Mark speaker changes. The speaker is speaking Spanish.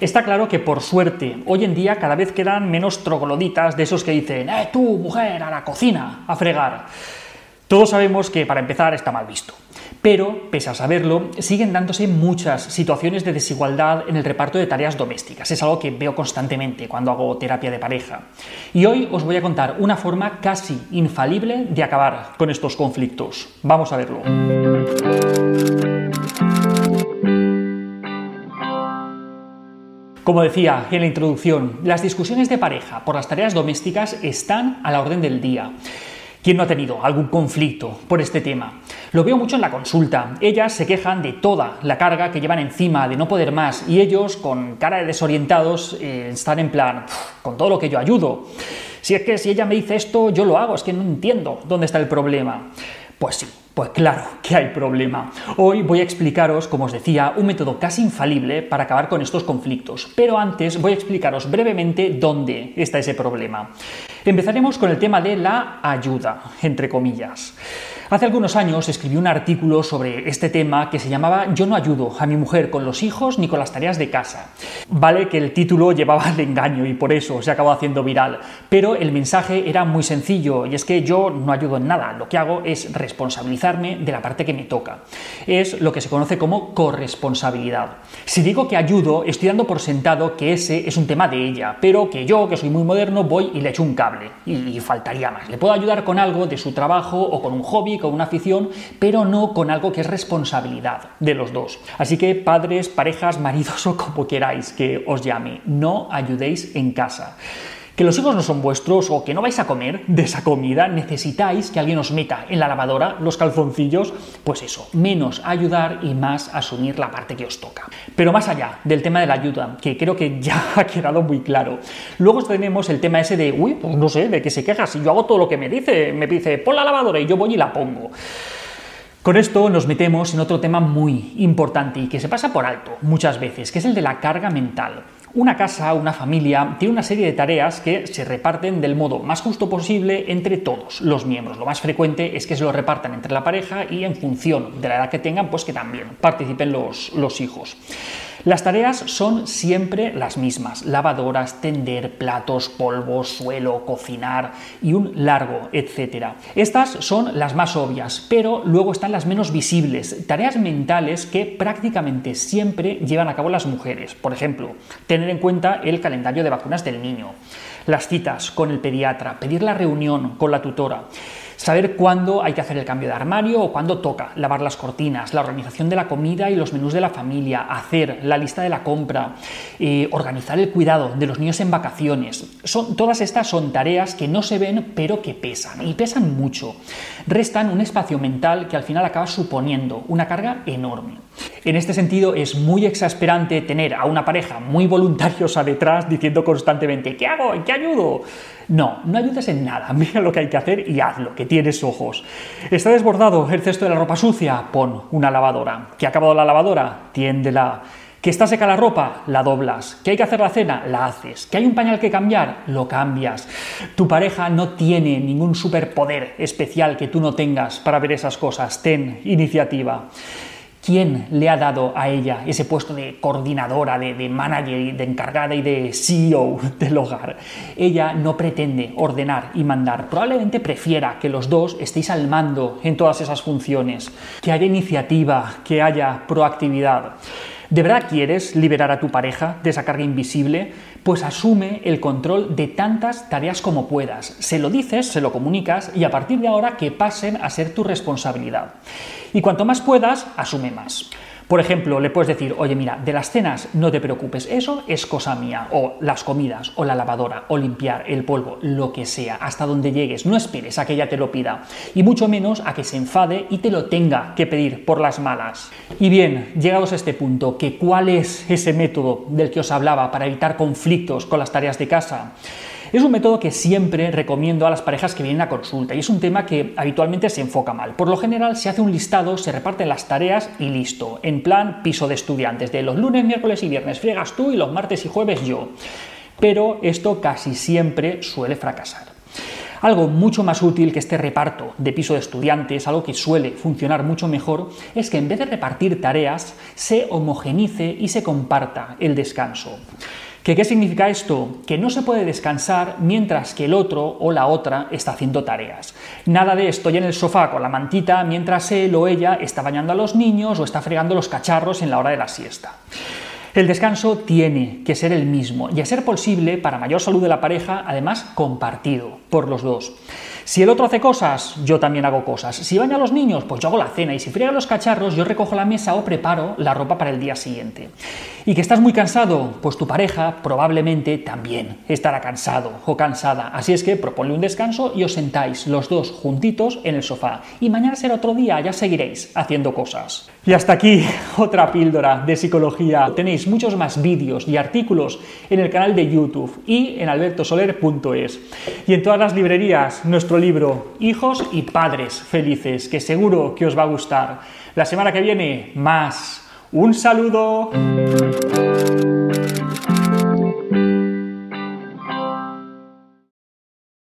Speaker 1: Está claro que por suerte, hoy en día cada vez quedan menos trogloditas de esos que dicen, ¡eh, tú, mujer, a la cocina, a fregar! Todos sabemos que para empezar está mal visto. Pero, pese a saberlo, siguen dándose muchas situaciones de desigualdad en el reparto de tareas domésticas. Es algo que veo constantemente cuando hago terapia de pareja. Y hoy os voy a contar una forma casi infalible de acabar con estos conflictos. Vamos a verlo. Como decía en la introducción, las discusiones de pareja por las tareas domésticas están a la orden del día. ¿Quién no ha tenido algún conflicto por este tema? Lo veo mucho en la consulta. Ellas se quejan de toda la carga que llevan encima, de no poder más, y ellos, con cara de desorientados, eh, están en plan, con todo lo que yo ayudo. Si es que si ella me dice esto, yo lo hago, es que no entiendo dónde está el problema. Pues sí, pues claro que hay problema. Hoy voy a explicaros, como os decía, un método casi infalible para acabar con estos conflictos, pero antes voy a explicaros brevemente dónde está ese problema. Empezaremos con el tema de la ayuda, entre comillas. Hace algunos años escribí un artículo sobre este tema que se llamaba Yo no ayudo a mi mujer con los hijos ni con las tareas de casa. Vale que el título llevaba al engaño y por eso se acabó haciendo viral, pero el mensaje era muy sencillo y es que yo no ayudo en nada, lo que hago es responsabilizarme de la parte que me toca. Es lo que se conoce como corresponsabilidad. Si digo que ayudo, estoy dando por sentado que ese es un tema de ella, pero que yo, que soy muy moderno, voy y le echo un cable. Y faltaría más. Le puedo ayudar con algo de su trabajo o con un hobby con una afición, pero no con algo que es responsabilidad de los dos. Así que padres, parejas, maridos o como queráis que os llame, no ayudéis en casa que los hijos no son vuestros o que no vais a comer de esa comida, necesitáis que alguien os meta en la lavadora los calzoncillos, pues eso, menos ayudar y más asumir la parte que os toca. Pero más allá del tema de la ayuda, que creo que ya ha quedado muy claro, luego tenemos el tema ese de, uy, pues no sé, de que se queja, si yo hago todo lo que me dice, me dice, pon la lavadora y yo voy y la pongo. Con esto nos metemos en otro tema muy importante y que se pasa por alto muchas veces, que es el de la carga mental. Una casa, una familia, tiene una serie de tareas que se reparten del modo más justo posible entre todos los miembros. Lo más frecuente es que se lo repartan entre la pareja y en función de la edad que tengan, pues que también participen los, los hijos. Las tareas son siempre las mismas, lavadoras, tender, platos, polvos, suelo, cocinar y un largo, etcétera. Estas son las más obvias, pero luego están las menos visibles, tareas mentales que prácticamente siempre llevan a cabo las mujeres. Por ejemplo, tener en cuenta el calendario de vacunas del niño, las citas con el pediatra, pedir la reunión con la tutora saber cuándo hay que hacer el cambio de armario o cuándo toca lavar las cortinas, la organización de la comida y los menús de la familia, hacer la lista de la compra, eh, organizar el cuidado de los niños en vacaciones. Son, todas estas son tareas que no se ven pero que pesan y pesan mucho. Restan un espacio mental que al final acaba suponiendo una carga enorme. En este sentido es muy exasperante tener a una pareja muy voluntariosa detrás diciendo constantemente ¿qué hago? ¿En qué ayudo? No, no ayudes en nada, mira lo que hay que hacer y hazlo, que tienes ojos. ¿Está desbordado el cesto de la ropa sucia? Pon una lavadora. ¿Que ha acabado la lavadora? Tiéndela. ¿Que está seca la ropa? La doblas. ¿Que hay que hacer la cena? La haces. ¿Que hay un pañal que cambiar? Lo cambias. Tu pareja no tiene ningún superpoder especial que tú no tengas para ver esas cosas. Ten iniciativa. ¿Quién le ha dado a ella ese puesto de coordinadora, de, manager, de encargada y de CEO del hogar? Ella no pretende ordenar y mandar. Probablemente prefiera que los dos estéis al mando en todas esas funciones, que haya iniciativa, que haya proactividad. ¿De verdad quieres liberar a tu pareja de esa carga invisible? Pues asume el control de tantas tareas como puedas. Se lo dices, se lo comunicas y a partir de ahora que pasen a ser tu responsabilidad. Y cuanto más puedas, asume más. Por ejemplo, le puedes decir, oye, mira, de las cenas no te preocupes, eso es cosa mía, o las comidas, o la lavadora, o limpiar el polvo, lo que sea, hasta donde llegues. No esperes a que ella te lo pida, y mucho menos a que se enfade y te lo tenga que pedir por las malas. Y bien, llegados a este punto, que ¿cuál es ese método del que os hablaba para evitar conflictos con las tareas de casa? Es un método que siempre recomiendo a las parejas que vienen a consulta y es un tema que habitualmente se enfoca mal. Por lo general se hace un listado, se reparten las tareas y listo, en plan piso de estudiantes, de los lunes, miércoles y viernes friegas tú y los martes y jueves yo. Pero esto casi siempre suele fracasar. Algo mucho más útil que este reparto de piso de estudiantes, algo que suele funcionar mucho mejor, es que en vez de repartir tareas, se homogenice y se comparta el descanso. ¿Qué, significa esto? Que no se puede descansar mientras que el otro o la otra está haciendo tareas. Nada de estoy en el sofá con la mantita mientras él o ella está bañando a los niños o está fregando los cacharros en la hora de la siesta. El descanso tiene que ser el mismo y a ser posible, para mayor salud de la pareja, además compartido por los dos. Si el otro hace cosas, yo también hago cosas. Si baña a los niños, pues yo hago la cena. Y si friega los cacharros, yo recojo la mesa o preparo la ropa para el día siguiente. Y que estás muy cansado, pues tu pareja probablemente también estará cansado o cansada. Así es que proponle un descanso y os sentáis los dos juntitos en el sofá. Y mañana será otro día, ya seguiréis haciendo cosas. Y hasta aquí otra píldora de psicología. Tenéis muchos más vídeos y artículos en el canal de YouTube y en albertosoler.es. Y en todas las librerías, libro Hijos y Padres Felices, que seguro que os va a gustar. La semana que viene, más. Un saludo.